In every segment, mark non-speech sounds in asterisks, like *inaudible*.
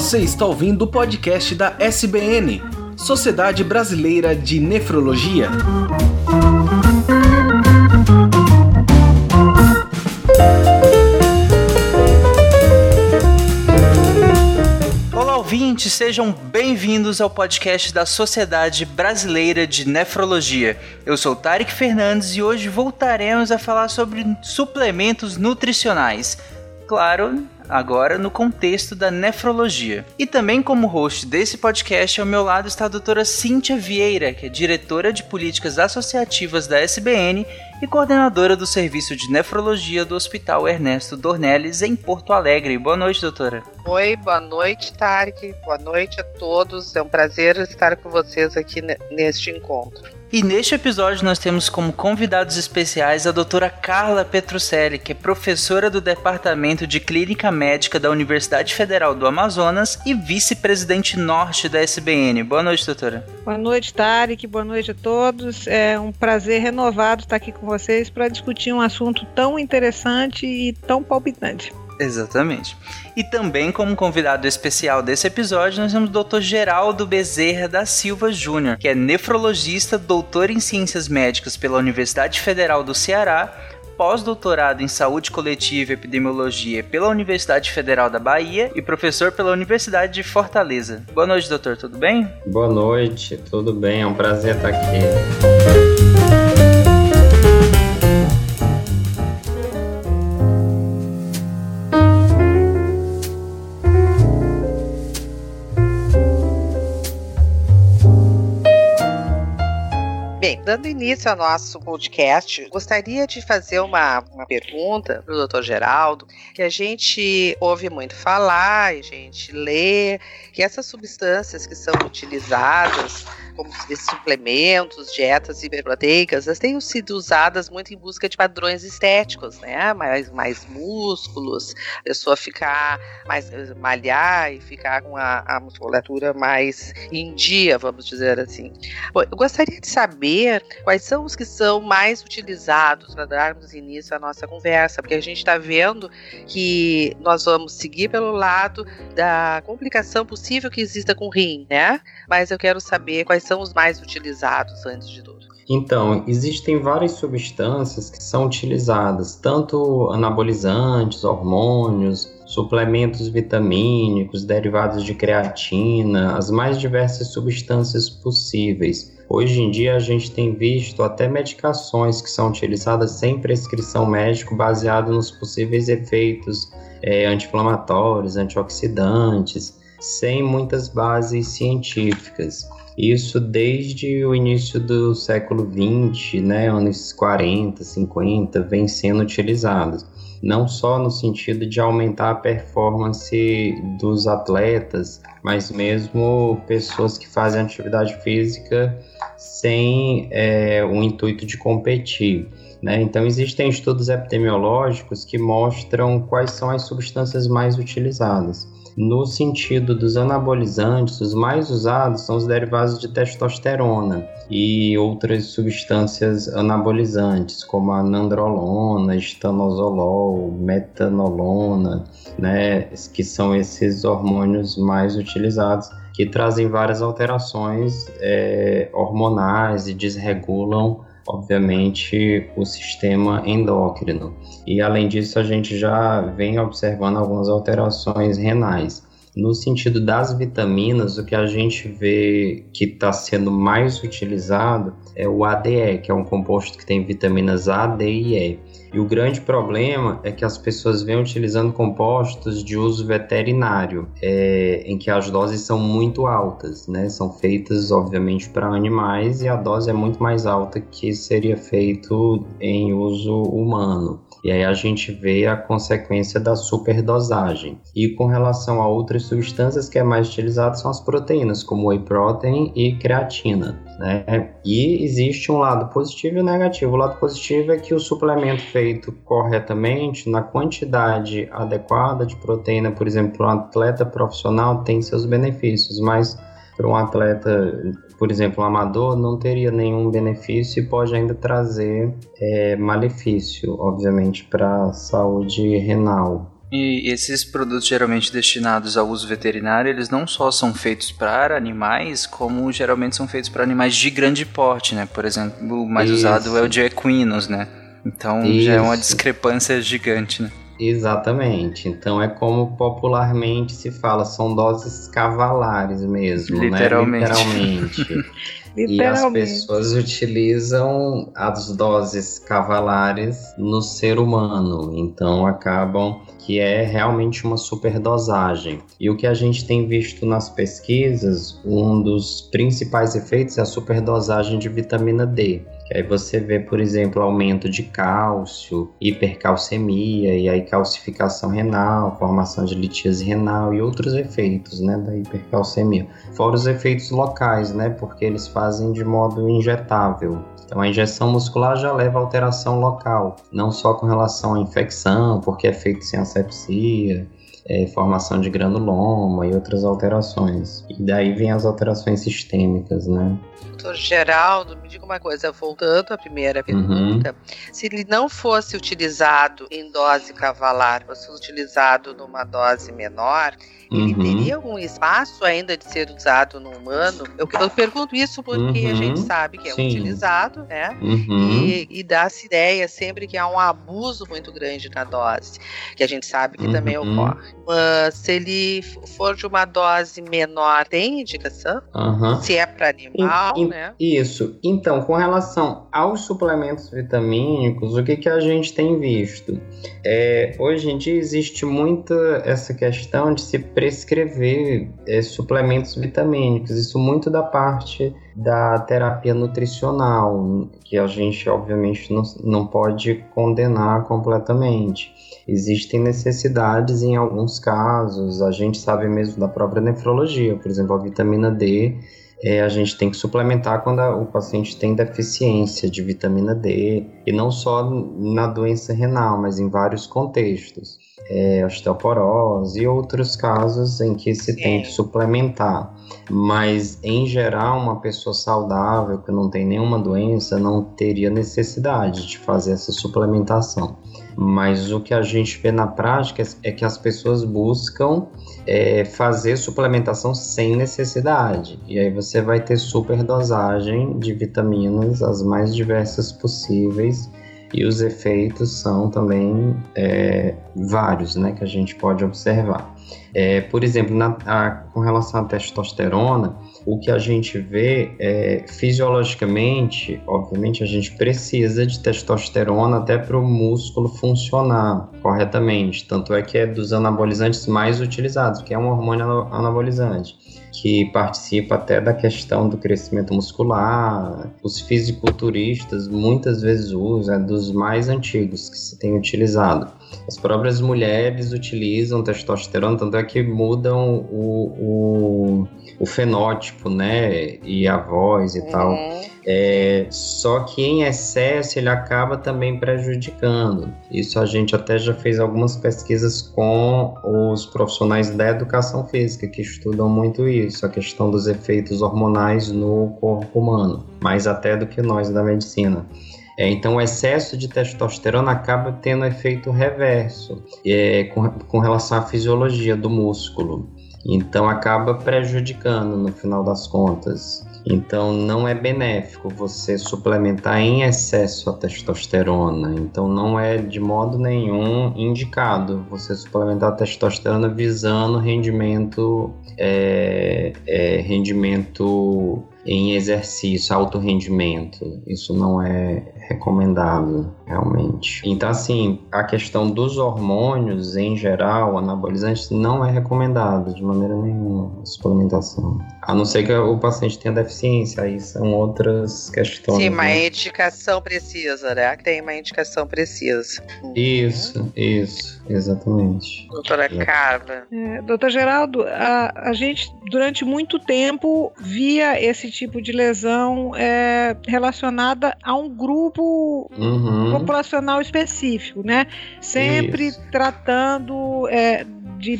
Você está ouvindo o podcast da SBN, Sociedade Brasileira de Nefrologia. Olá, ouvintes, sejam bem-vindos ao podcast da Sociedade Brasileira de Nefrologia. Eu sou Tarek Fernandes e hoje voltaremos a falar sobre suplementos nutricionais. Claro, agora no contexto da nefrologia. E também como host desse podcast, ao meu lado está a doutora Cíntia Vieira, que é diretora de políticas associativas da SBN e coordenadora do serviço de nefrologia do Hospital Ernesto Dornelles em Porto Alegre. Boa noite, doutora. Oi, boa noite, Tarek. Boa noite a todos. É um prazer estar com vocês aqui neste encontro. E neste episódio nós temos como convidados especiais a doutora Carla Petrucelli, que é professora do Departamento de Clínica Médica da Universidade Federal do Amazonas e vice-presidente norte da SBN. Boa noite, doutora. Boa noite, Tarek. Boa noite a todos. É um prazer renovado estar aqui com vocês para discutir um assunto tão interessante e tão palpitante. Exatamente. E também, como convidado especial desse episódio, nós temos o Dr. Geraldo Bezerra da Silva Júnior, que é nefrologista, doutor em ciências médicas pela Universidade Federal do Ceará, pós-doutorado em saúde coletiva e epidemiologia pela Universidade Federal da Bahia e professor pela Universidade de Fortaleza. Boa noite, doutor, tudo bem? Boa noite, tudo bem, é um prazer estar aqui. Dando início ao nosso podcast, gostaria de fazer uma, uma pergunta para o doutor Geraldo, que a gente ouve muito falar, a gente lê, que essas substâncias que são utilizadas como suplementos, dietas hiperproteicas, elas têm sido usadas muito em busca de padrões estéticos, né? Mais, mais músculos, a pessoa ficar mais malhar e ficar com a, a musculatura mais em dia, vamos dizer assim. Bom, eu gostaria de saber quais são os que são mais utilizados para darmos início à nossa conversa, porque a gente está vendo que nós vamos seguir pelo lado da complicação possível que exista com o rim, né? Mas eu quero saber quais são os mais utilizados antes de tudo. Então, existem várias substâncias que são utilizadas, tanto anabolizantes, hormônios, suplementos vitamínicos, derivados de creatina, as mais diversas substâncias possíveis. Hoje em dia a gente tem visto até medicações que são utilizadas sem prescrição médica, baseado nos possíveis efeitos é, anti-inflamatórios, antioxidantes, sem muitas bases científicas. Isso desde o início do século 20, né, anos 40, 50, vem sendo utilizado. Não só no sentido de aumentar a performance dos atletas, mas mesmo pessoas que fazem atividade física sem é, o intuito de competir. Né? Então, existem estudos epidemiológicos que mostram quais são as substâncias mais utilizadas. No sentido dos anabolizantes, os mais usados são os derivados de testosterona e outras substâncias anabolizantes, como a nandrolona, estanozolol, metanolona, né, que são esses hormônios mais utilizados que trazem várias alterações é, hormonais e desregulam obviamente, o sistema endócrino. E além disso, a gente já vem observando algumas alterações renais. No sentido das vitaminas, o que a gente vê que está sendo mais utilizado é o ADE, que é um composto que tem vitaminas A, D e E. E o grande problema é que as pessoas vêm utilizando compostos de uso veterinário, é, em que as doses são muito altas, né? São feitas, obviamente, para animais e a dose é muito mais alta que seria feito em uso humano. E aí a gente vê a consequência da superdosagem. E com relação a outras substâncias que é mais utilizado são as proteínas, como whey protein e creatina. Né? E existe um lado positivo e negativo. O lado positivo é que o suplemento feito corretamente, na quantidade adequada de proteína, por exemplo, para um atleta profissional, tem seus benefícios, mas para um atleta, por exemplo, um amador, não teria nenhum benefício e pode ainda trazer é, malefício, obviamente, para a saúde renal. E esses produtos geralmente destinados ao uso veterinário, eles não só são feitos para animais, como geralmente são feitos para animais de grande porte, né? Por exemplo, o mais Isso. usado é o de equinos, né? Então Isso. já é uma discrepância gigante, né? Exatamente. Então é como popularmente se fala, são doses cavalares mesmo, Literalmente. né? Literalmente. *laughs* E as pessoas utilizam as doses cavalares no ser humano, então acabam que é realmente uma superdosagem. E o que a gente tem visto nas pesquisas, um dos principais efeitos é a superdosagem de vitamina D. Aí você vê, por exemplo, aumento de cálcio, hipercalcemia e aí calcificação renal, formação de litíase renal e outros efeitos, né, da hipercalcemia. Fora os efeitos locais, né, porque eles fazem de modo injetável. Então a injeção muscular já leva a alteração local, não só com relação à infecção, porque é feito sem asepsia, é, formação de granuloma e outras alterações. E daí vem as alterações sistêmicas, né? Doutor Geraldo, me diga uma coisa, voltando à primeira pergunta, uhum. se ele não fosse utilizado em dose cavalar, fosse utilizado numa dose menor, ele uhum. teria algum espaço ainda de ser usado no humano? Eu, eu pergunto isso porque uhum. a gente uhum. sabe que é Sim. utilizado, né? Uhum. E, e dá-se ideia sempre que há um abuso muito grande na dose, que a gente sabe que também uhum. ocorre. Mas se ele for de uma dose menor, tem indicação? Se é para animal, in, né? Isso. Então, com relação aos suplementos vitamínicos, o que, que a gente tem visto? É, hoje em dia existe muita essa questão de se prescrever é, suplementos vitamínicos. Isso muito da parte da terapia nutricional, que a gente obviamente não, não pode condenar completamente. Existem necessidades em alguns casos, a gente sabe mesmo da própria nefrologia, por exemplo, a vitamina D é, a gente tem que suplementar quando a, o paciente tem deficiência de vitamina D, e não só na doença renal, mas em vários contextos. É, osteoporose e outros casos em que se tem que suplementar. Mas, em geral, uma pessoa saudável que não tem nenhuma doença não teria necessidade de fazer essa suplementação. Mas o que a gente vê na prática é que as pessoas buscam é, fazer suplementação sem necessidade. E aí você vai ter superdosagem de vitaminas, as mais diversas possíveis, e os efeitos são também é, vários, né, que a gente pode observar. É, por exemplo, na, a, com relação à testosterona, o que a gente vê é fisiologicamente, obviamente, a gente precisa de testosterona até para o músculo funcionar corretamente. Tanto é que é dos anabolizantes mais utilizados, que é um hormônio anabolizante que participa até da questão do crescimento muscular. Os fisiculturistas muitas vezes usam, é dos mais antigos que se tem utilizado. As próprias mulheres utilizam testosterona, tanto é que mudam o, o, o fenótipo, né? E a voz e uhum. tal. É, só que em excesso ele acaba também prejudicando. Isso a gente até já fez algumas pesquisas com os profissionais da educação física que estudam muito isso, a questão dos efeitos hormonais no corpo humano, mais até do que nós da medicina. É, então, o excesso de testosterona acaba tendo efeito reverso é, com, com relação à fisiologia do músculo. Então, acaba prejudicando no final das contas. Então não é benéfico você suplementar em excesso a testosterona. Então não é de modo nenhum indicado você suplementar a testosterona visando rendimento, é, é, rendimento em exercício, alto rendimento. Isso não é recomendado, realmente. Então, assim, a questão dos hormônios em geral, anabolizantes, não é recomendado de maneira nenhuma a suplementação. A não ser que o paciente tenha deficiência, aí são outras questões. Sim, uma né? indicação precisa, né? Tem uma indicação precisa. Isso, isso, exatamente. Doutora Carla. É, doutor Geraldo, a, a gente durante muito tempo via esse tipo de lesão é, relacionada a um grupo uhum. Populacional específico, né? Sempre Isso. tratando é, de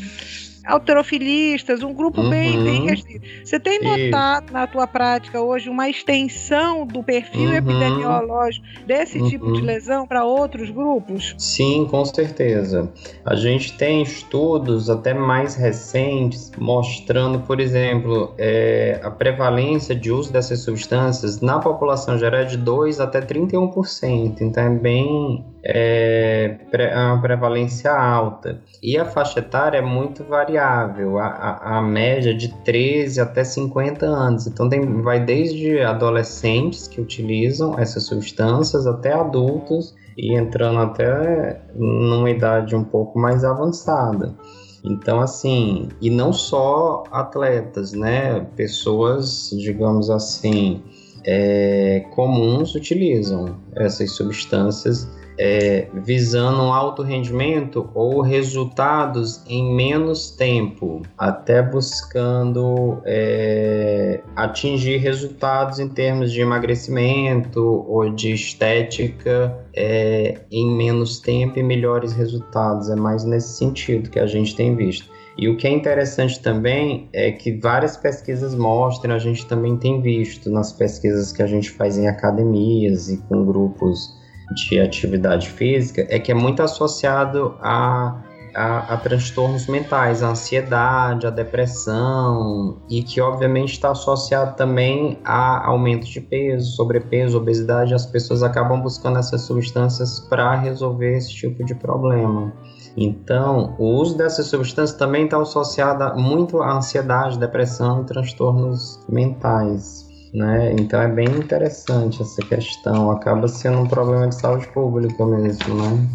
alterofilistas, um grupo uhum. bem, bem restrito. Você tem notado Isso. na tua prática hoje uma extensão do perfil uhum. epidemiológico desse uhum. tipo de lesão para outros grupos? Sim, com certeza. A gente tem estudos até mais recentes mostrando, por exemplo, é, a prevalência de uso dessas substâncias na população geral é de 2 até 31%. Então é bem é, é uma prevalência alta. E a faixa etária é muito variável, a, a, a média de 13 até 50 anos. Então tem, vai desde adolescentes que utilizam essas substâncias até adultos e entrando até numa idade um pouco mais avançada. Então, assim, e não só atletas, né? Pessoas, digamos assim, é, comuns utilizam essas substâncias é, visando um alto rendimento ou resultados em menos tempo, até buscando é, atingir resultados em termos de emagrecimento ou de estética é, em menos tempo e melhores resultados. É mais nesse sentido que a gente tem visto. E o que é interessante também é que várias pesquisas mostram, a gente também tem visto nas pesquisas que a gente faz em academias e com grupos de atividade física é que é muito associado a, a, a transtornos mentais, a ansiedade, a depressão, e que obviamente está associado também a aumento de peso, sobrepeso, obesidade. As pessoas acabam buscando essas substâncias para resolver esse tipo de problema. Então, o uso dessas substâncias também está associado muito à ansiedade, depressão e transtornos mentais né? Então é bem interessante essa questão. Acaba sendo um problema de saúde pública mesmo, né?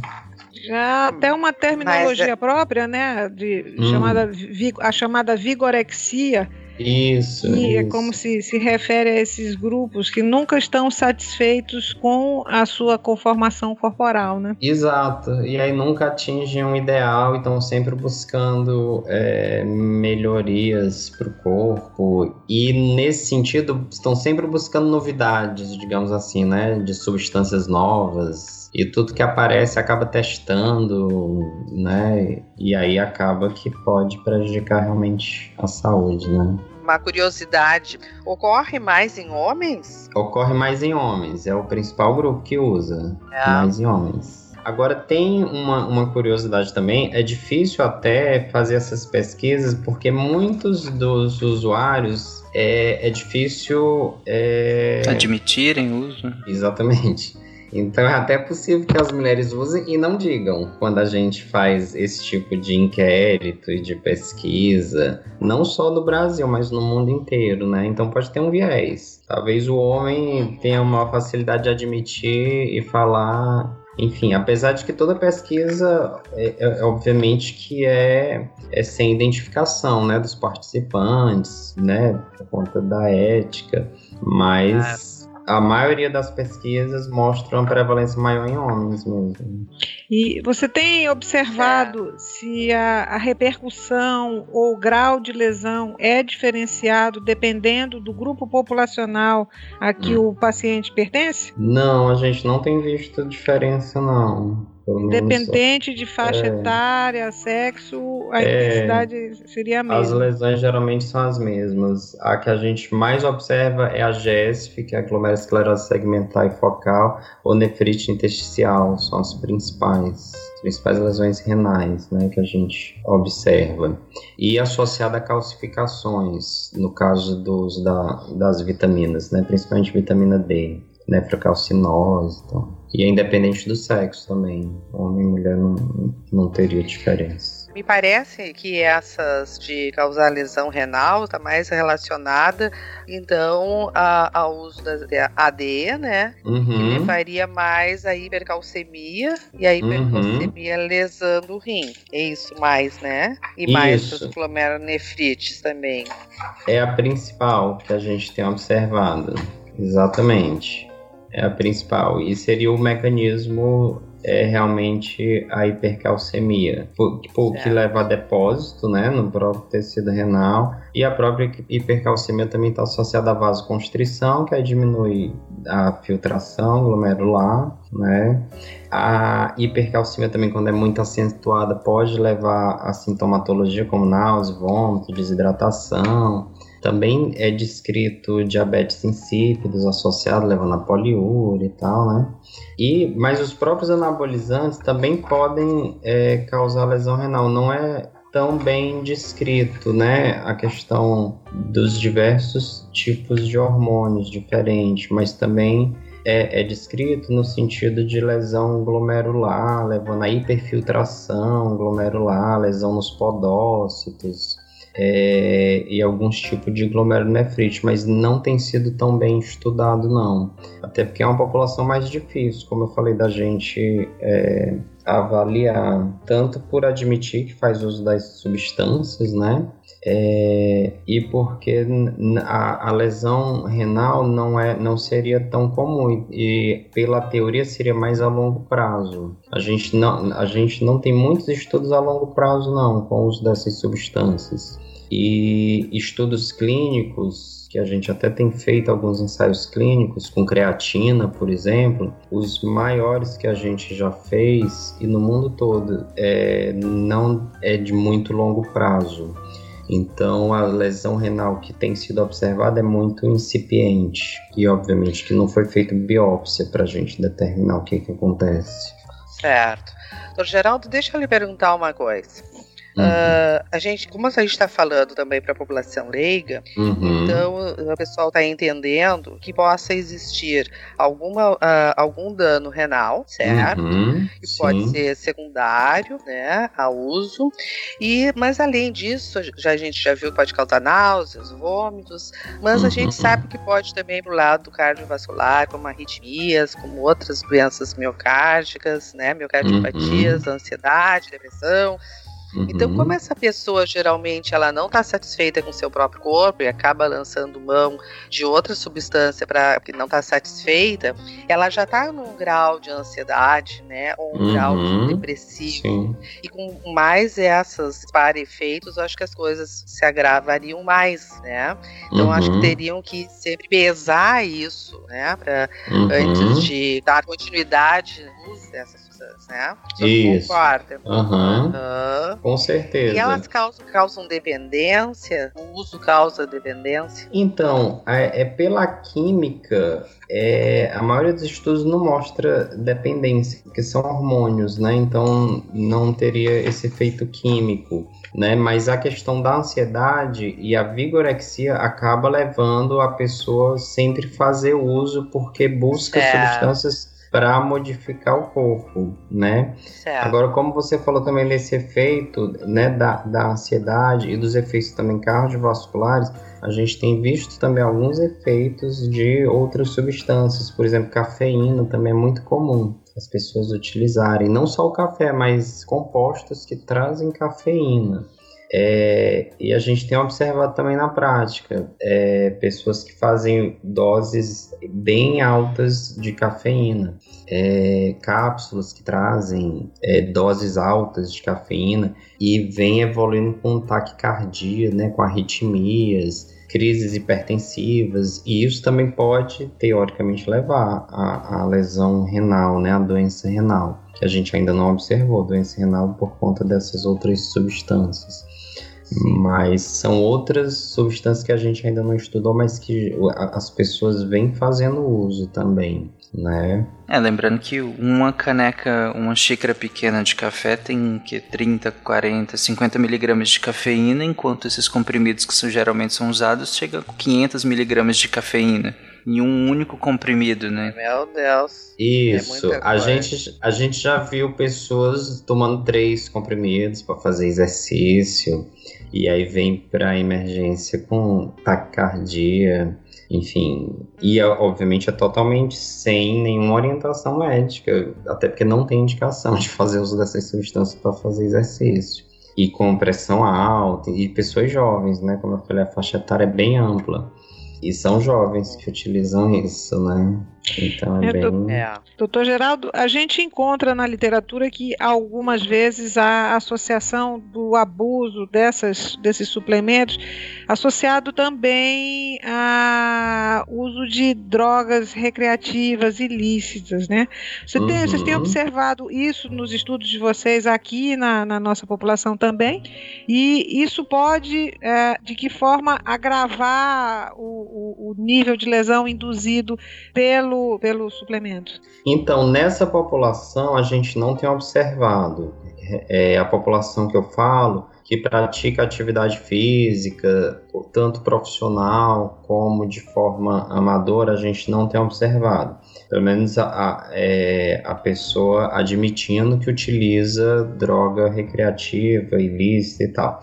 Já até uma terminologia Mas, é própria, né? De, hum. chamada, a chamada vigorexia, isso. E é isso. é como se se refere a esses grupos que nunca estão satisfeitos com a sua conformação corporal, né? Exato. E aí nunca atingem um ideal e estão sempre buscando é, melhorias para o corpo. E nesse sentido, estão sempre buscando novidades, digamos assim, né? De substâncias novas. E tudo que aparece acaba testando, né? E aí acaba que pode prejudicar realmente a saúde, né? uma curiosidade, ocorre mais em homens? Ocorre mais em homens, é o principal grupo que usa, é. mais em homens. Agora tem uma, uma curiosidade também, é difícil até fazer essas pesquisas porque muitos dos usuários é, é difícil é... admitirem o uso. Exatamente. Então é até possível que as mulheres usem e não digam quando a gente faz esse tipo de inquérito e de pesquisa, não só no Brasil, mas no mundo inteiro, né? Então pode ter um viés. Talvez o homem tenha uma facilidade de admitir e falar enfim, apesar de que toda pesquisa, é, é, obviamente que é, é sem identificação, né, dos participantes, né, por conta da ética, mas a maioria das pesquisas mostram uma prevalência maior em homens mesmo. E você tem observado é. se a, a, repercussão ou grau de lesão é diferenciado dependendo do grupo populacional a que hum. o paciente pertence? Não, a gente não tem visto diferença não. Independente de faixa é, etária, sexo, a é, intensidade seria a mesma. As lesões geralmente são as mesmas. A que a gente mais observa é a GESF, que é a glomerulosclerose segmentar e focal, ou nefrite intersticial, são as principais principais lesões renais né, que a gente observa. E associada a calcificações, no caso dos, da, das vitaminas, né, principalmente vitamina D, nefrocalcinose. Então. E é independente do sexo também. Homem e mulher não, não teria diferença. Me parece que essas de causar lesão renal está mais relacionada, então, a, ao uso da AD, né? Uhum. Que levaria mais a hipercalcemia e a uhum. hipercalcemia uhum. lesando o rim. É isso mais, né? E mais as glomerulonefrites também. É a principal que a gente tem observado. Exatamente é a principal. E seria o mecanismo é realmente a hipercalcemia, que, que leva a depósito né, no próprio tecido renal. E a própria hipercalcemia também está associada à vasoconstrição, que aí diminui a filtração glomerular, né? A hipercalcemia também, quando é muito acentuada, pode levar a sintomatologia como náusea, vômito, desidratação. Também é descrito diabetes insípidos associado, levando a poliúria e tal, né? E, mas os próprios anabolizantes também podem é, causar lesão renal. Não é tão bem descrito, né? A questão dos diversos tipos de hormônios diferentes, mas também é, é, descrito no sentido de lesão glomerular, levando a hiperfiltração glomerular, lesão nos podócitos, é, e alguns tipos de glomerulonefrite, mas não tem sido tão bem estudado não. Até porque é uma população mais difícil, como eu falei, da gente é, avaliar, tanto por admitir que faz uso das substâncias, né? É, e porque a, a, lesão renal não, é, não seria tão comum e, e, pela teoria seria mais a longo prazo. A gente, não, a gente não tem muitos estudos a longo prazo não com o uso dessas substâncias. E estudos clínicos, que a gente até tem feito alguns ensaios clínicos com creatina, por exemplo, os maiores que a gente já fez e no mundo todo é, não é de muito longo prazo. Então a lesão renal que tem sido observada é muito incipiente e obviamente que não foi feita biópsia para a gente determinar o que, que acontece. Certo. Doutor Geraldo, deixa eu lhe perguntar uma coisa. Uhum. Uh, a gente, como a gente está falando também para a população leiga, uhum. então o pessoal está entendendo que possa existir alguma, uh, algum dano renal, certo? Uhum. Que Sim. pode ser secundário, né, a uso. E, mas além disso, já, a gente já viu que pode causar náuseas, vômitos, mas a gente uhum. sabe que pode também pro lado cardiovascular, como arritmias, como outras doenças miocárdicas, né, miocardiopatias, uhum. ansiedade, depressão. Uhum. Então, como essa pessoa geralmente ela não está satisfeita com seu próprio corpo e acaba lançando mão de outra substância para que não está satisfeita, ela já está num grau de ansiedade, né, ou um uhum. grau de depressivo. Sim. E com mais essas para efeitos, eu acho que as coisas se agravariam mais, né? Então, uhum. acho que uhum. teriam que sempre pesar isso, né, para uhum. antes de dar continuidade no uso dessas né? Isso. Concorda? Uhum. uhum. Com certeza. E elas causam, causam dependência? O uso causa dependência? Então, é, é pela química, é, a maioria dos estudos não mostra dependência, porque são hormônios, né? Então não teria esse efeito químico. Né? Mas a questão da ansiedade e a vigorexia acaba levando a pessoa sempre fazer uso porque busca é. substâncias para modificar o corpo, né? Certo. Agora, como você falou também desse efeito, né, da, da ansiedade e dos efeitos também cardiovasculares, a gente tem visto também alguns efeitos de outras substâncias, por exemplo, cafeína também é muito comum as pessoas utilizarem, não só o café, mas compostos que trazem cafeína. É, e a gente tem observado também na prática é, pessoas que fazem doses bem altas de cafeína, é, cápsulas que trazem é, doses altas de cafeína e vem evoluindo com taquicardia, né, com arritmias, crises hipertensivas, e isso também pode, teoricamente, levar à, à lesão renal, né, à doença renal, que a gente ainda não observou, doença renal por conta dessas outras substâncias. Mas são outras substâncias que a gente ainda não estudou, mas que as pessoas vêm fazendo uso também, né? É, lembrando que uma caneca, uma xícara pequena de café tem que 30, 40, 50 miligramas de cafeína, enquanto esses comprimidos que geralmente são usados chegam com 500 miligramas de cafeína em um único comprimido, né? Meu Deus. Isso. É a, gente, a gente já viu pessoas tomando três comprimidos para fazer exercício e aí vem para emergência com taquicardia, enfim. E obviamente é totalmente sem nenhuma orientação médica, até porque não tem indicação de fazer uso dessas substâncias para fazer exercício. E com pressão alta, e pessoas jovens, né? Como eu falei, a faixa etária é bem ampla. E são jovens que utilizam isso, né? Então é, bem... É. Doutor Geraldo, a gente encontra na literatura que algumas vezes a associação do abuso dessas, desses suplementos associado também a uso de drogas recreativas ilícitas, né? Você tem, uhum. Vocês têm observado isso nos estudos de vocês aqui na, na nossa população também? E isso pode, é, de que forma, agravar o, o, o nível de lesão induzido pelo, pelo suplemento? Então, nessa população, a gente não tem observado. É, a população que eu falo que pratica atividade física, tanto profissional como de forma amadora, a gente não tem observado. Pelo menos a, a, é, a pessoa admitindo que utiliza droga recreativa, ilícita e tal.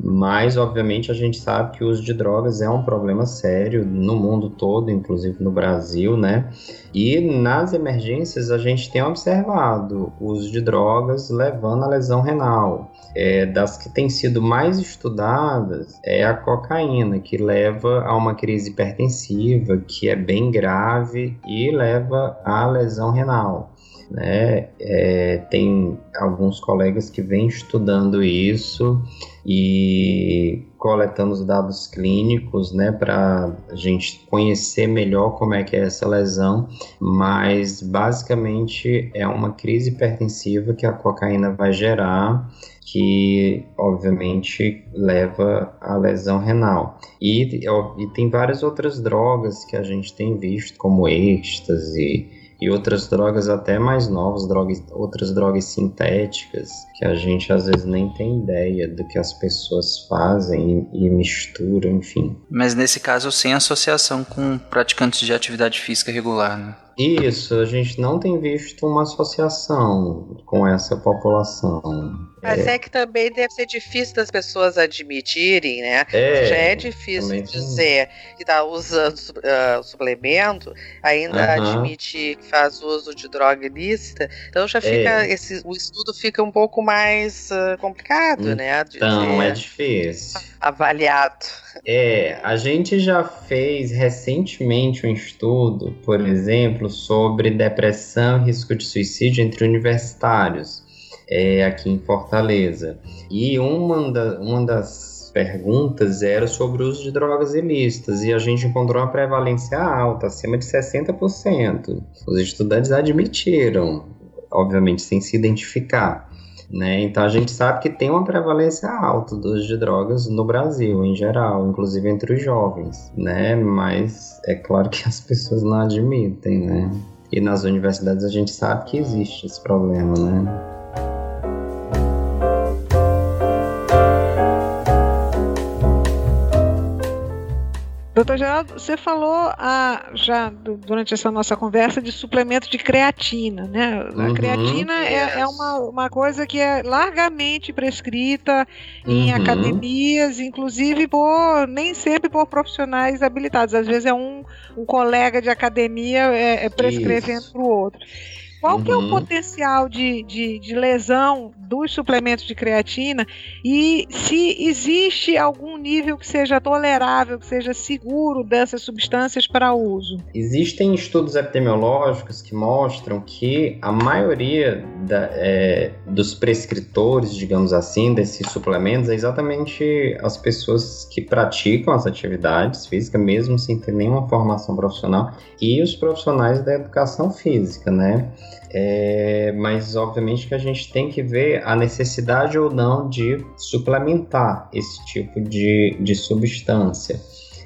Mas, obviamente, a gente sabe que o uso de drogas é um problema sério no mundo todo, inclusive no Brasil, né? E nas emergências a gente tem observado o uso de drogas levando à lesão renal. É, das que têm sido mais estudadas é a cocaína, que leva a uma crise hipertensiva, que é bem grave e leva à lesão renal. Né? É, tem alguns colegas que vêm estudando isso e coletando os dados clínicos, né, para a gente conhecer melhor como é que é essa lesão, mas basicamente é uma crise hipertensiva que a cocaína vai gerar, que obviamente leva à lesão renal. E, e tem várias outras drogas que a gente tem visto, como êxtase, e outras drogas até mais novas, drogas, outras drogas sintéticas, que a gente às vezes nem tem ideia do que as pessoas fazem e, e misturam, enfim. Mas nesse caso sem associação com praticantes de atividade física regular, né? Isso, a gente não tem visto uma associação com essa população. Mas é. é que também deve ser difícil das pessoas admitirem, né? É, Já é difícil dizer que está usando uh, suplemento, ainda uh -huh. admitir que faz uso de droga ilícita, então já fica, é. esse, o estudo fica um pouco mais uh, complicado, né? Então, é difícil. Avaliado. É, a gente já fez recentemente um estudo, por exemplo, sobre depressão e risco de suicídio entre universitários, é, aqui em Fortaleza. E uma, da, uma das perguntas era sobre o uso de drogas ilícitas, e a gente encontrou uma prevalência alta, acima de 60%. Os estudantes admitiram, obviamente sem se identificar. Né? Então a gente sabe que tem uma prevalência alta do uso de drogas no Brasil em geral, inclusive entre os jovens, né? Mas é claro que *laughs* as pessoas não admitem, né? E nas universidades a gente sabe que existe esse problema, né? Doutor Geraldo, você falou ah, já durante essa nossa conversa de suplemento de creatina, né? A uhum, creatina é, é, uma, uma coisa que é largamente prescrita em uhum. academias, inclusive por nem sempre por profissionais habilitados. Às vezes é um, um colega de academia é, é prescrevendo para o outro. Qual uhum. que é o uhum. potencial de, de, de, lesão dos suplementos de creatina e se existe algum nível que seja tolerável, que seja seguro dessas substâncias para uso? Existem estudos epidemiológicos que mostram que a maioria da, é, dos prescritores, digamos assim, desses suplementos é exatamente as pessoas que praticam as atividades físicas, mesmo sem ter nenhuma formação profissional, e os profissionais da educação física, né? É, mas obviamente que a gente tem que ver a necessidade ou não de suplementar esse tipo de, de substância.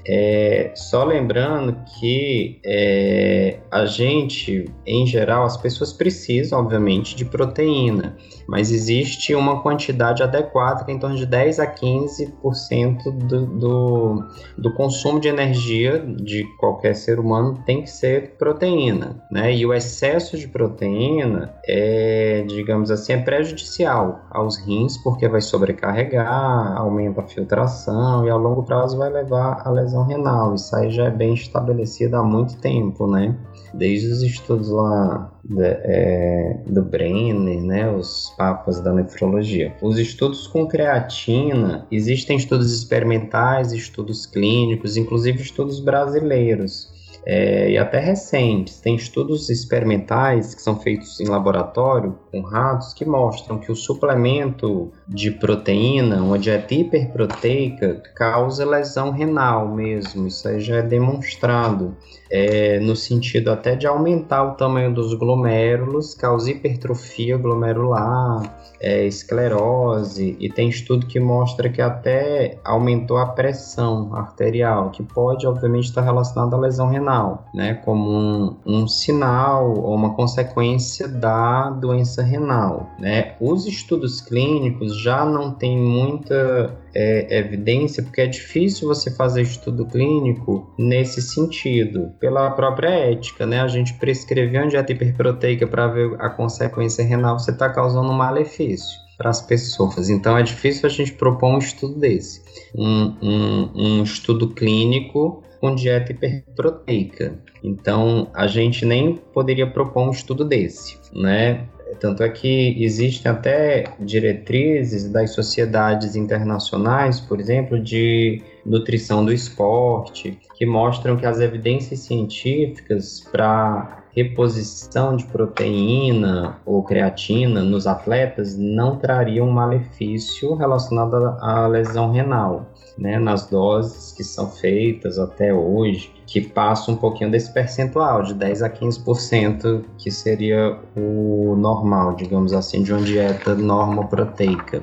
É, só lembrando que é, a gente, em geral, as pessoas precisam, obviamente, de proteína, mas existe uma quantidade adequada, que é em torno de 10 a 15% do, do, do consumo de energia de qualquer ser humano tem que ser proteína, né? E o excesso de proteína é, digamos assim, é prejudicial aos rins, porque vai sobrecarregar, aumenta a filtração e a longo prazo vai levar a lesão renal. Isso aí já é bem estabelecido há muito tempo, né? Desde os estudos lá de, é, do Brenner, né? Os papas da nefrologia. Os estudos com creatina, existem estudos experimentais, estudos clínicos, inclusive estudos brasileiros é, e até recentes. Tem estudos experimentais que são feitos em laboratório com ratos que mostram que o suplemento de proteína, uma dieta hiperproteica, causa lesão renal mesmo. Isso aí já é demonstrado. É, no sentido até de aumentar o tamanho dos glomérulos, causa hipertrofia glomerular, é, esclerose, e tem estudo que mostra que até aumentou a pressão arterial, que pode, obviamente, estar relacionado à lesão renal, né, como um, um sinal ou uma consequência da doença renal. Né. Os estudos clínicos já não têm muita é, evidência, porque é difícil você fazer estudo clínico nesse sentido, pela própria ética, né? A gente prescrever uma dieta hiperproteica para ver a consequência renal, você está causando um malefício para as pessoas. Então é difícil a gente propor um estudo desse, um, um, um estudo clínico com dieta hiperproteica. Então a gente nem poderia propor um estudo desse, né? Tanto é que existem até diretrizes das sociedades internacionais, por exemplo, de nutrição do esporte, que mostram que as evidências científicas para reposição de proteína ou creatina nos atletas não trariam malefício relacionado à lesão renal, né, nas doses que são feitas até hoje que passa um pouquinho desse percentual, de 10 a 15%, que seria o normal, digamos assim, de uma dieta normoproteica.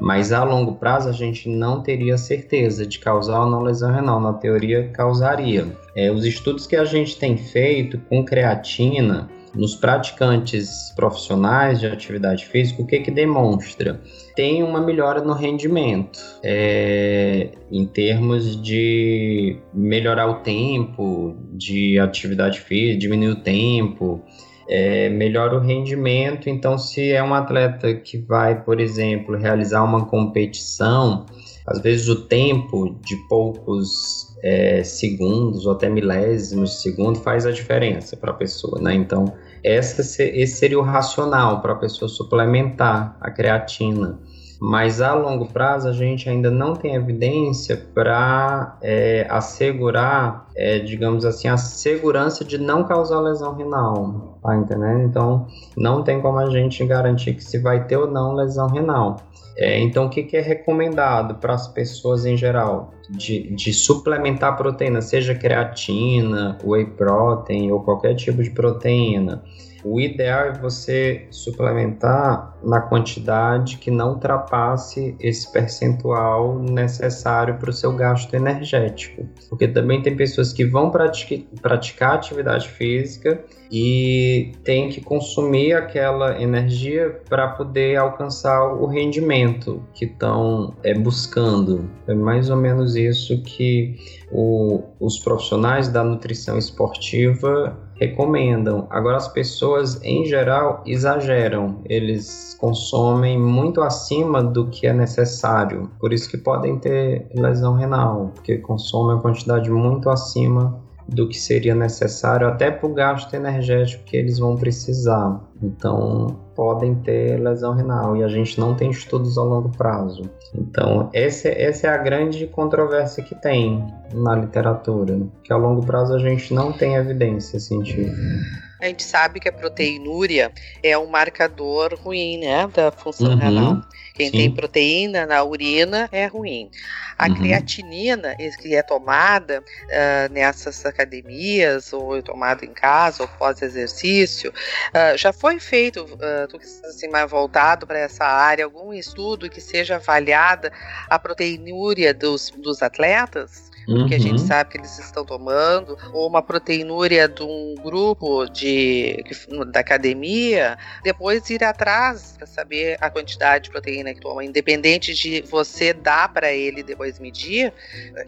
Mas a longo prazo a gente não teria certeza de causar ou não lesão renal. Na teoria, causaria. É, os estudos que a gente tem feito com creatina nos praticantes profissionais de atividade física, o que que demonstra? Tem uma melhora no rendimento, é, em termos de melhorar o tempo de atividade física, diminuir o tempo, é, melhora o rendimento. Então, se é um atleta que vai, por exemplo, realizar uma competição, às vezes o tempo de poucos é, segundos ou até milésimos de segundo faz a diferença para a pessoa, né? Então, essa, esse seria o racional para a pessoa suplementar a creatina. Mas a longo prazo a gente ainda não tem evidência para é, assegurar, é, digamos assim, a segurança de não causar lesão renal, tá entendendo? Então não tem como a gente garantir que se vai ter ou não lesão renal. É, então, o que, que é recomendado para as pessoas em geral? De, de, suplementar proteína, seja creatina, whey protein ou qualquer tipo de proteína. O ideal é você suplementar na quantidade que não ultrapasse esse percentual necessário para o seu gasto energético. Porque também tem pessoas que vão pratica, praticar atividade física e tem que consumir aquela energia para poder alcançar o rendimento que estão é, buscando. É mais ou menos isso que o, os profissionais da nutrição esportiva recomendam. Agora, as pessoas em geral exageram, eles consomem muito acima do que é necessário, por isso que podem ter lesão renal, porque consomem uma quantidade muito acima do que seria necessário até para o gasto energético que eles vão precisar. Então, podem ter lesão renal e a gente não tem estudos a longo prazo. Então, essa, essa é a grande controvérsia que tem na literatura, que a longo prazo a gente não tem evidência científica. A gente sabe que a proteinúria é um marcador ruim, né, da função uhum, renal. Quem sim. tem proteína na urina é ruim. A uhum. creatinina, que é tomada uh, nessas academias, ou tomada em casa, ou pós-exercício, uh, já foi feito, uh, tu que assim, mais voltado para essa área, algum estudo que seja avaliada a proteinúria dos, dos atletas? Uhum. que a gente uhum. sabe que eles estão tomando, ou uma proteinúria de um grupo de, da academia, depois ir atrás para saber a quantidade de proteína que toma, independente de você dar para ele depois medir,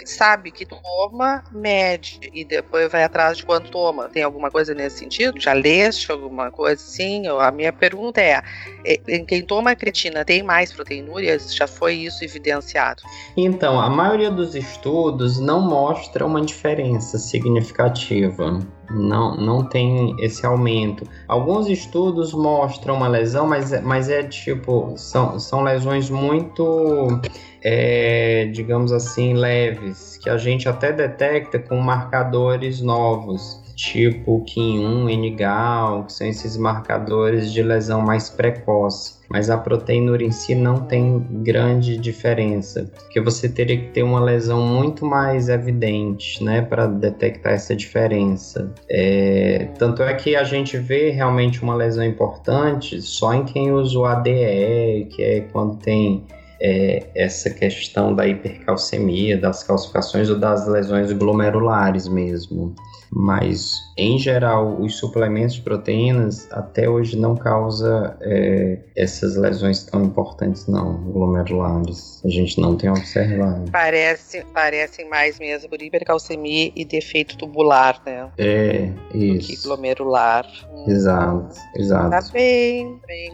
sabe que toma, mede e depois vai atrás de quanto toma. Tem alguma coisa nesse sentido? Já leste alguma coisa assim? A minha pergunta é: é quem toma creatina tem mais proteinúrias? Já foi isso evidenciado? Então, a maioria dos estudos não mostra uma diferença significativa Não, não tem esse aumento. Alguns estudos mostram uma lesão, mas, é, mas é tipo, são, são lesões muito, é, digamos assim, leves, que a gente até detecta com marcadores novos tipo KIN1, NGAL, que são esses marcadores de lesão mais precoce. Mas a proteinúria em si não tem grande diferença, porque você teria que ter uma lesão muito mais evidente, né, para detectar essa diferença. É, tanto é que a gente vê realmente uma lesão importante só em quem usa o ADE, que é quando tem é, essa questão da hipercalcemia, das calcificações ou das lesões glomerulares mesmo. Mas, em geral, os suplementos de proteínas até hoje não causa é, essas lesões tão importantes, não, glomerulares. A gente não tem observado. Parece, parecem mais mesmo por hipercalcemia e defeito tubular, né? É, isso. Que glomerular. Exato, exato. Tá bem, bem.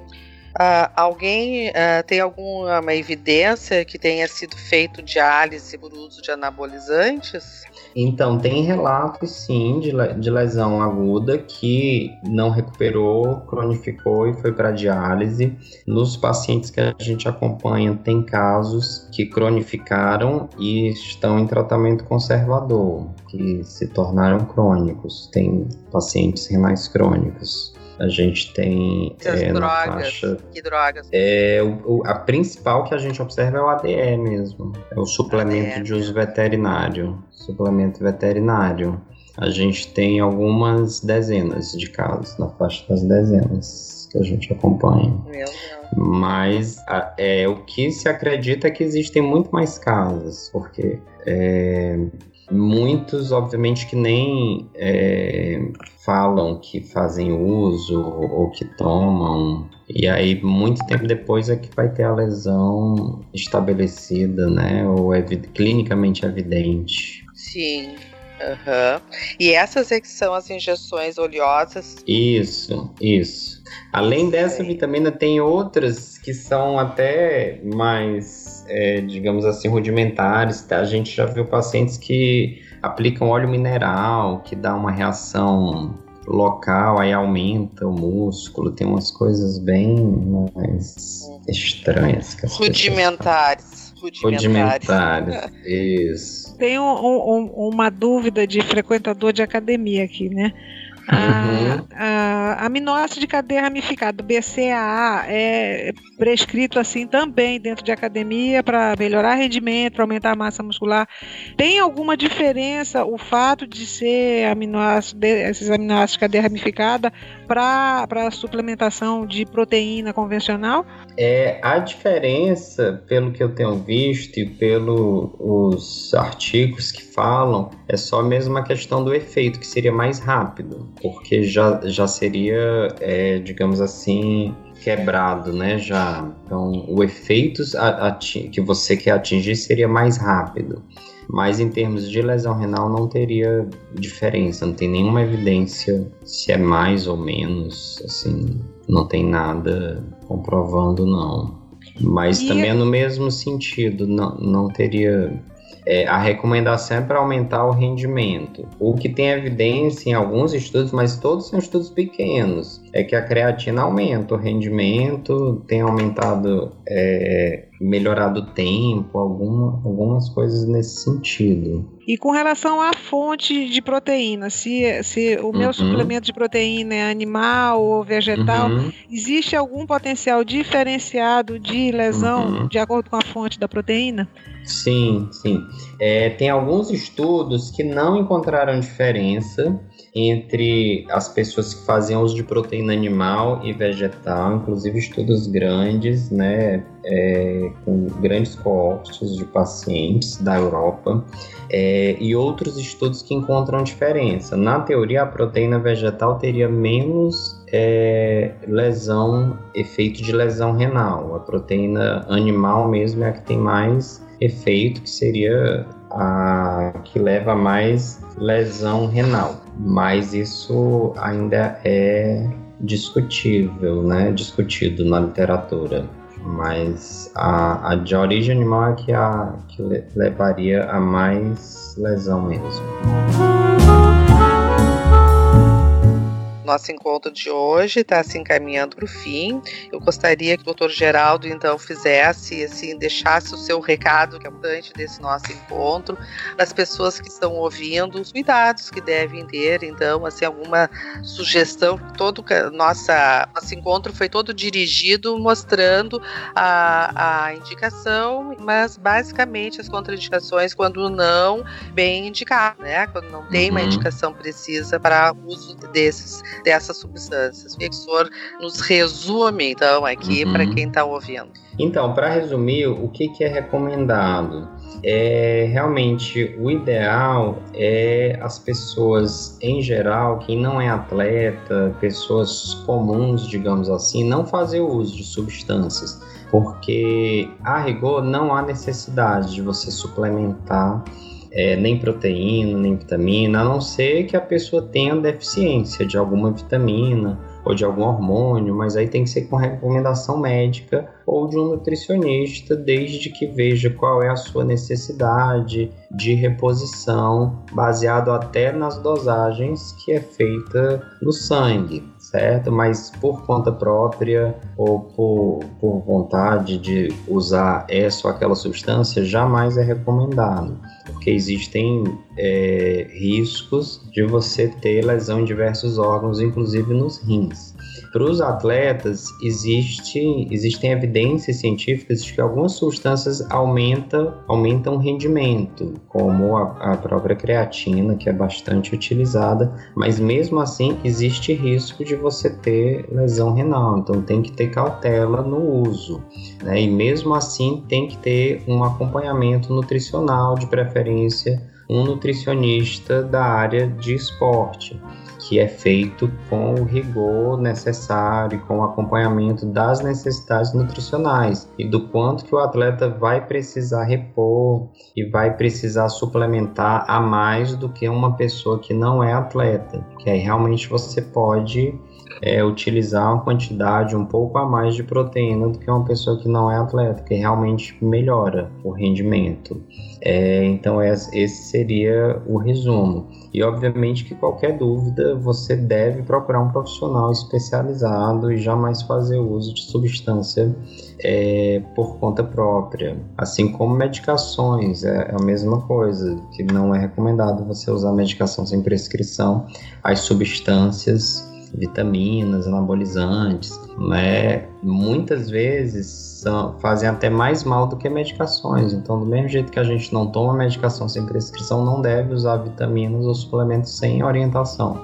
Uh, alguém uh, tem alguma evidência que tenha sido feito diálise por uso de anabolizantes? Então, tem relatos sim de, de lesão aguda que não recuperou, cronificou e foi para diálise. Nos pacientes que a gente acompanha, tem casos que cronificaram e estão em tratamento conservador, que se tornaram crônicos. Tem pacientes renais crônicos. A gente tem é, drogas. Faixa, que drogas? É, o, a principal que a gente observa é o ADE mesmo. É o suplemento ADE. de uso veterinário. Suplemento veterinário. A gente tem algumas dezenas de casos, na faixa das dezenas que a gente acompanha. Meu Deus. Mas a, é, o que se acredita é que existem muito mais casos, porque é, Muitos, obviamente, que nem é, falam que fazem uso ou que tomam. E aí, muito tempo depois é que vai ter a lesão estabelecida, né? Ou é clinicamente evidente. Sim. Uhum. E essas é que são as injeções oleosas? Isso, isso. Além dessa vitamina, tem outras que são até mais, é, digamos assim, rudimentares. Tá? A gente já viu pacientes que aplicam óleo mineral, que dá uma reação local, aí aumenta o músculo. Tem umas coisas bem mais estranhas. Rudimentares. Rudimentares. Rudimentares, isso. Tem um, um, uma dúvida de frequentador de academia aqui, né? Uhum. A, a aminoácido de cadeia ramificada, BCAA, é prescrito assim também dentro de academia para melhorar rendimento, para aumentar a massa muscular. Tem alguma diferença o fato de ser aminoácido, esses aminoácidos de cadeia ramificada para a suplementação de proteína convencional? É, a diferença, pelo que eu tenho visto e pelos artigos que falam, é só mesmo a questão do efeito, que seria mais rápido, porque já, já seria, é, digamos assim, quebrado, né? Já. Então, o efeito que você quer atingir seria mais rápido. Mas em termos de lesão renal não teria diferença, não tem nenhuma evidência se é mais ou menos, assim, não tem nada comprovando não. Mas e também é no mesmo sentido, não, não teria é, a recomendação é para aumentar o rendimento. O que tem evidência em alguns estudos, mas todos são estudos pequenos, é que a creatina aumenta o rendimento, tem aumentado, é, melhorado o tempo, alguma, algumas coisas nesse sentido. E com relação à fonte de proteína, se, se o meu uhum. suplemento de proteína é animal ou vegetal, uhum. existe algum potencial diferenciado de lesão uhum. de acordo com a fonte da proteína? Sim, sim. É, tem alguns estudos que não encontraram diferença entre as pessoas que faziam uso de proteína animal e vegetal, inclusive estudos grandes, né, é, com grandes coortes de pacientes da Europa, é, e outros estudos que encontram diferença. Na teoria, a proteína vegetal teria menos é, lesão, efeito de lesão renal. A proteína animal mesmo é a que tem mais efeito, que seria a que leva a mais lesão renal. Mas isso ainda é discutível, né? Discutido na literatura. Mas a, a de origem animal é que, a, que levaria a mais lesão mesmo. Nosso encontro de hoje está se encaminhando para o fim. Eu gostaria que o doutor Geraldo, então, fizesse, assim, deixasse o seu recado, que é importante desse nosso encontro, das pessoas que estão ouvindo, os cuidados que devem ter, então, assim, alguma sugestão. Todo nossa, nosso encontro foi todo dirigido mostrando a, a indicação, mas basicamente as contraindicações quando não bem indicado, né? Quando não tem uhum. uma indicação precisa para uso desses dessas substâncias. O professor nos resume, então, aqui uhum. para quem está ouvindo. Então, para resumir, o que, que é recomendado? É realmente o ideal é as pessoas em geral, quem não é atleta, pessoas comuns, digamos assim, não fazer uso de substâncias, porque a rigor não há necessidade de você suplementar é, nem proteína, nem vitamina, a não ser que a pessoa tenha deficiência de alguma vitamina ou de algum hormônio, mas aí tem que ser com recomendação médica ou de um nutricionista, desde que veja qual é a sua necessidade de reposição, baseado até nas dosagens que é feita no sangue, certo? Mas por conta própria ou por, por vontade de usar essa ou aquela substância, jamais é recomendado, porque existem é, riscos de você ter lesão em diversos órgãos, inclusive nos rins. Para os atletas, existe, existem evidências científicas de que algumas substâncias aumentam, o rendimento, como a, a própria creatina, que é bastante utilizada, mas mesmo assim existe risco de você ter lesão renal, então tem que ter cautela no uso. Né? E mesmo assim tem que ter um acompanhamento nutricional, de preferência um nutricionista da área de esporte que é feito com o rigor necessário, com o acompanhamento das necessidades nutricionais e do quanto que o atleta vai precisar repor e vai precisar suplementar a mais do que uma pessoa que não é atleta, que aí realmente você pode é, utilizar uma quantidade um pouco a mais de proteína do que uma pessoa que não é atleta, que realmente melhora o rendimento. É, então esse seria o resumo. E obviamente que qualquer dúvida você deve procurar um profissional especializado e jamais fazer uso de substância é, por conta própria. Assim como medicações, é, é a mesma coisa, que não é recomendado você usar medicação sem prescrição. As substâncias vitaminas, anabolizantes, né? Muitas vezes são, fazem até mais mal do que medicações. Então, do mesmo jeito que a gente não toma medicação sem prescrição, não deve usar vitaminas ou suplementos sem orientação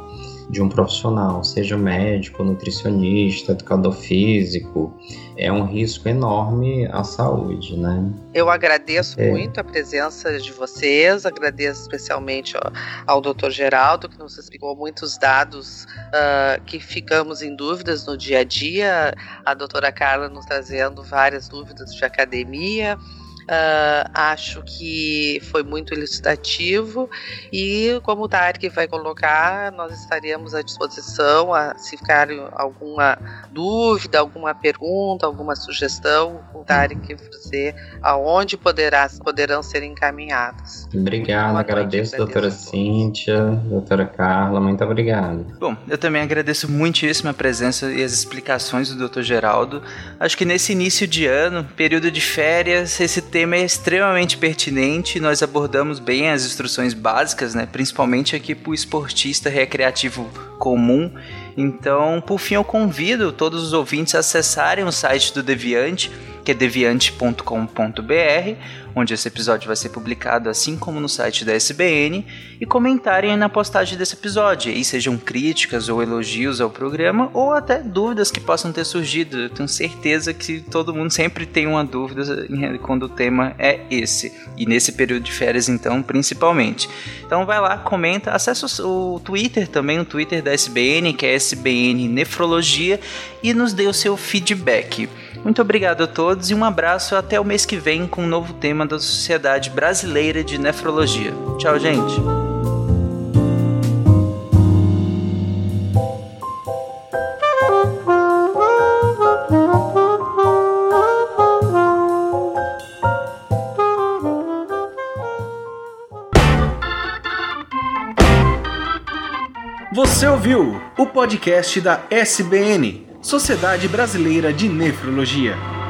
de um profissional, seja médico, nutricionista, educador físico, é um risco enorme à saúde, né? Eu agradeço é. muito a presença de vocês, agradeço especialmente ao, ao Dr. Geraldo, que nos explicou muitos dados uh, que ficamos em dúvidas no dia a dia, a doutora Carla nos trazendo várias dúvidas de academia. Uh, acho que foi muito elucidativo e, como o Tarek vai colocar, nós estaríamos à disposição a, se ficar alguma dúvida, alguma pergunta, alguma sugestão, o Tarek dizer aonde poderá, poderão ser encaminhadas. Obrigado, agradeço, doutora Cíntia, doutora Carla, muito obrigado. Bom, eu também agradeço muitíssimo a presença e as explicações do doutor Geraldo. Acho que nesse início de ano, período de férias, esse tema é extremamente pertinente. Nós abordamos bem as instruções básicas, né? principalmente aqui para o esportista recreativo comum. Então, por fim, eu convido todos os ouvintes a acessarem o site do Deviante que é deviante.com.br, onde esse episódio vai ser publicado, assim como no site da SBN, e comentarem na postagem desse episódio. E sejam críticas ou elogios ao programa, ou até dúvidas que possam ter surgido. Eu tenho certeza que todo mundo sempre tem uma dúvida quando o tema é esse. E nesse período de férias, então, principalmente. Então vai lá, comenta, acessa o Twitter também, o Twitter da SBN, que é SBN Nefrologia, e nos dê o seu feedback. Muito obrigado a todos e um abraço até o mês que vem com um novo tema da Sociedade Brasileira de Nefrologia. Tchau, gente! Você ouviu o podcast da SBN, Sociedade Brasileira de Nefrologia.